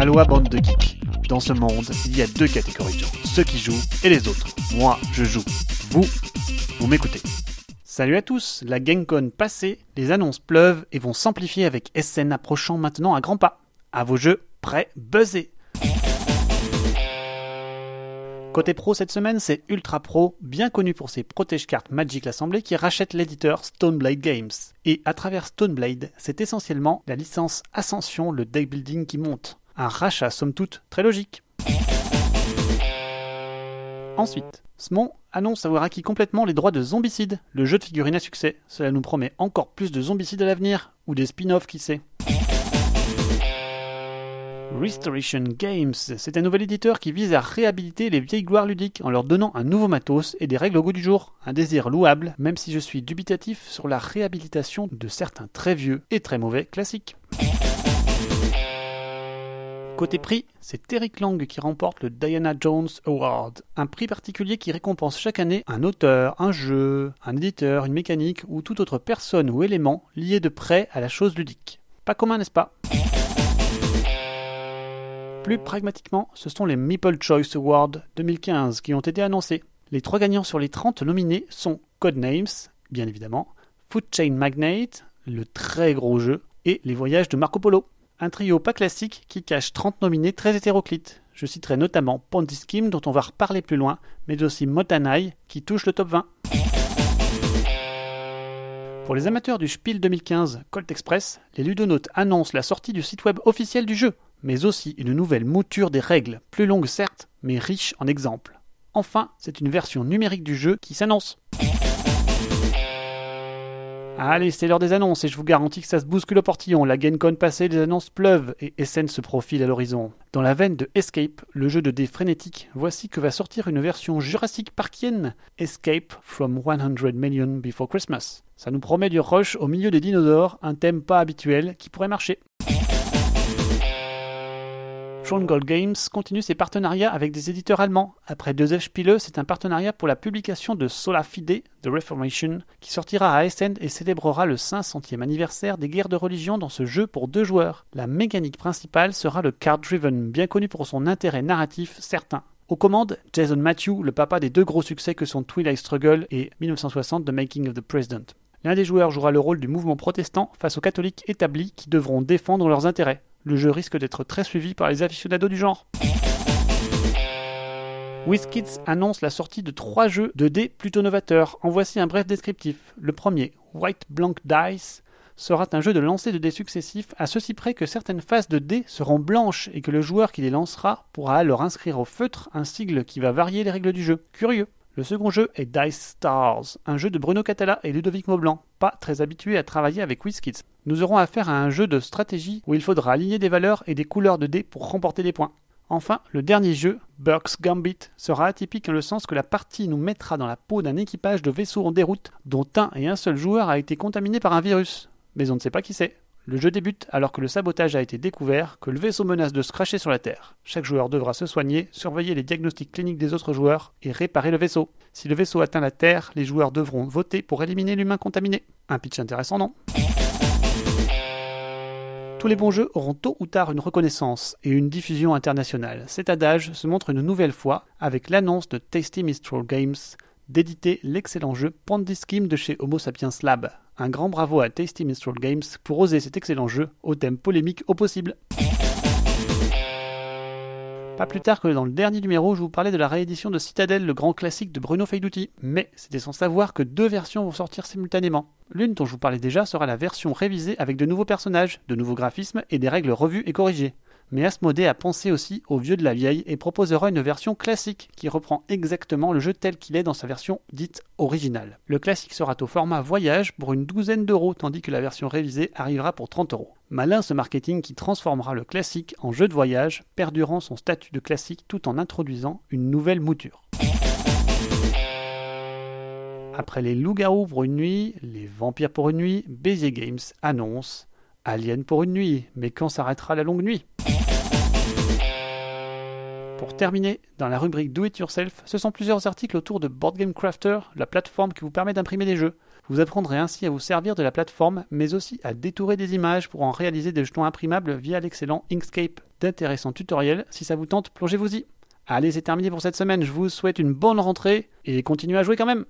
Aloha bande de geeks. Dans ce monde, il y a deux catégories de gens, ceux qui jouent et les autres. Moi, je joue. Vous, vous m'écoutez. Salut à tous, la GameCon passée, les annonces pleuvent et vont s'amplifier avec SN approchant maintenant à grands pas. À vos jeux, prêts, buzzés. Côté pro cette semaine, c'est Ultra Pro, bien connu pour ses protège-cartes Magic l'Assemblée, qui rachète l'éditeur Stoneblade Games. Et à travers Stoneblade, c'est essentiellement la licence Ascension, le deck building qui monte. Un rachat somme toute très logique. Ensuite, Smon annonce avoir acquis complètement les droits de Zombicide, le jeu de figurines à succès. Cela nous promet encore plus de Zombicide à l'avenir, ou des spin-offs qui sait. Restoration Games, c'est un nouvel éditeur qui vise à réhabiliter les vieilles gloires ludiques en leur donnant un nouveau matos et des règles au goût du jour. Un désir louable, même si je suis dubitatif sur la réhabilitation de certains très vieux et très mauvais classiques. Côté prix, c'est Eric Lang qui remporte le Diana Jones Award, un prix particulier qui récompense chaque année un auteur, un jeu, un éditeur, une mécanique ou toute autre personne ou élément lié de près à la chose ludique. Pas commun, n'est-ce pas? Plus pragmatiquement, ce sont les Meeple Choice Awards 2015 qui ont été annoncés. Les trois gagnants sur les 30 nominés sont Codenames, bien évidemment, Food Chain Magnate, le très gros jeu, et Les Voyages de Marco Polo. Un trio pas classique qui cache 30 nominés très hétéroclites. Je citerai notamment Ponzi dont on va reparler plus loin, mais aussi Motanai qui touche le top 20. Pour les amateurs du Spiel 2015 Colt Express, les ludonautes annoncent la sortie du site web officiel du jeu, mais aussi une nouvelle mouture des règles, plus longue certes, mais riche en exemples. Enfin, c'est une version numérique du jeu qui s'annonce. Allez, c'est l'heure des annonces et je vous garantis que ça se bouscule au portillon. La GameCon passée, les annonces pleuvent et SN se profile à l'horizon. Dans la veine de Escape, le jeu de dés frénétique, voici que va sortir une version Jurassic Parkienne, Escape from 100 Million Before Christmas. Ça nous promet du rush au milieu des dinosaures, un thème pas habituel qui pourrait marcher. Stronghold Games continue ses partenariats avec des éditeurs allemands. Après 2F Spiele, c'est un partenariat pour la publication de Sola Fide, The Reformation, qui sortira à Essen et célébrera le 500e anniversaire des guerres de religion dans ce jeu pour deux joueurs. La mécanique principale sera le card driven, bien connu pour son intérêt narratif certain. Aux commandes, Jason Matthew, le papa des deux gros succès que sont Twilight Struggle et 1960 The Making of the President. L'un des joueurs jouera le rôle du mouvement protestant face aux catholiques établis qui devront défendre leurs intérêts le jeu risque d'être très suivi par les aficionados du genre. WizKids annonce la sortie de trois jeux de dés plutôt novateurs. En voici un bref descriptif. Le premier, White Blank Dice, sera un jeu de lancer de dés successifs à ceci près que certaines phases de dés seront blanches et que le joueur qui les lancera pourra alors inscrire au feutre un sigle qui va varier les règles du jeu. Curieux. Le second jeu est Dice Stars, un jeu de Bruno Catala et Ludovic Maublanc, pas très habitués à travailler avec WizKids. Nous aurons affaire à un jeu de stratégie où il faudra aligner des valeurs et des couleurs de dés pour remporter des points. Enfin, le dernier jeu, Burke's Gambit, sera atypique en le sens que la partie nous mettra dans la peau d'un équipage de vaisseaux en déroute dont un et un seul joueur a été contaminé par un virus. Mais on ne sait pas qui c'est. Le jeu débute alors que le sabotage a été découvert, que le vaisseau menace de se cracher sur la Terre. Chaque joueur devra se soigner, surveiller les diagnostics cliniques des autres joueurs et réparer le vaisseau. Si le vaisseau atteint la Terre, les joueurs devront voter pour éliminer l'humain contaminé. Un pitch intéressant, non? Tous les bons jeux auront tôt ou tard une reconnaissance et une diffusion internationale. Cet adage se montre une nouvelle fois avec l'annonce de Tasty Mistral Games d'éditer l'excellent jeu Pondy Scheme de chez Homo Sapiens Lab. Un grand bravo à Tasty Minstrel Games pour oser cet excellent jeu au thème polémique au possible. Pas plus tard que dans le dernier numéro, je vous parlais de la réédition de Citadel, le grand classique de Bruno Feiduti. Mais c'était sans savoir que deux versions vont sortir simultanément. L'une dont je vous parlais déjà sera la version révisée avec de nouveaux personnages, de nouveaux graphismes et des règles revues et corrigées mais Asmodée a pensé aussi au vieux de la vieille et proposera une version classique qui reprend exactement le jeu tel qu'il est dans sa version dite originale. Le classique sera au format voyage pour une douzaine d'euros tandis que la version révisée arrivera pour 30 euros. Malin ce marketing qui transformera le classique en jeu de voyage, perdurant son statut de classique tout en introduisant une nouvelle mouture. Après les loups-garous pour une nuit, les vampires pour une nuit, Bézier Games annonce Alien pour une nuit, mais quand s'arrêtera la longue nuit? Pour terminer, dans la rubrique Do It Yourself, ce sont plusieurs articles autour de Board Game Crafter, la plateforme qui vous permet d'imprimer des jeux. Vous apprendrez ainsi à vous servir de la plateforme, mais aussi à détourer des images pour en réaliser des jetons imprimables via l'excellent Inkscape. D'intéressants tutoriels, si ça vous tente, plongez-vous-y. Allez, c'est terminé pour cette semaine, je vous souhaite une bonne rentrée et continuez à jouer quand même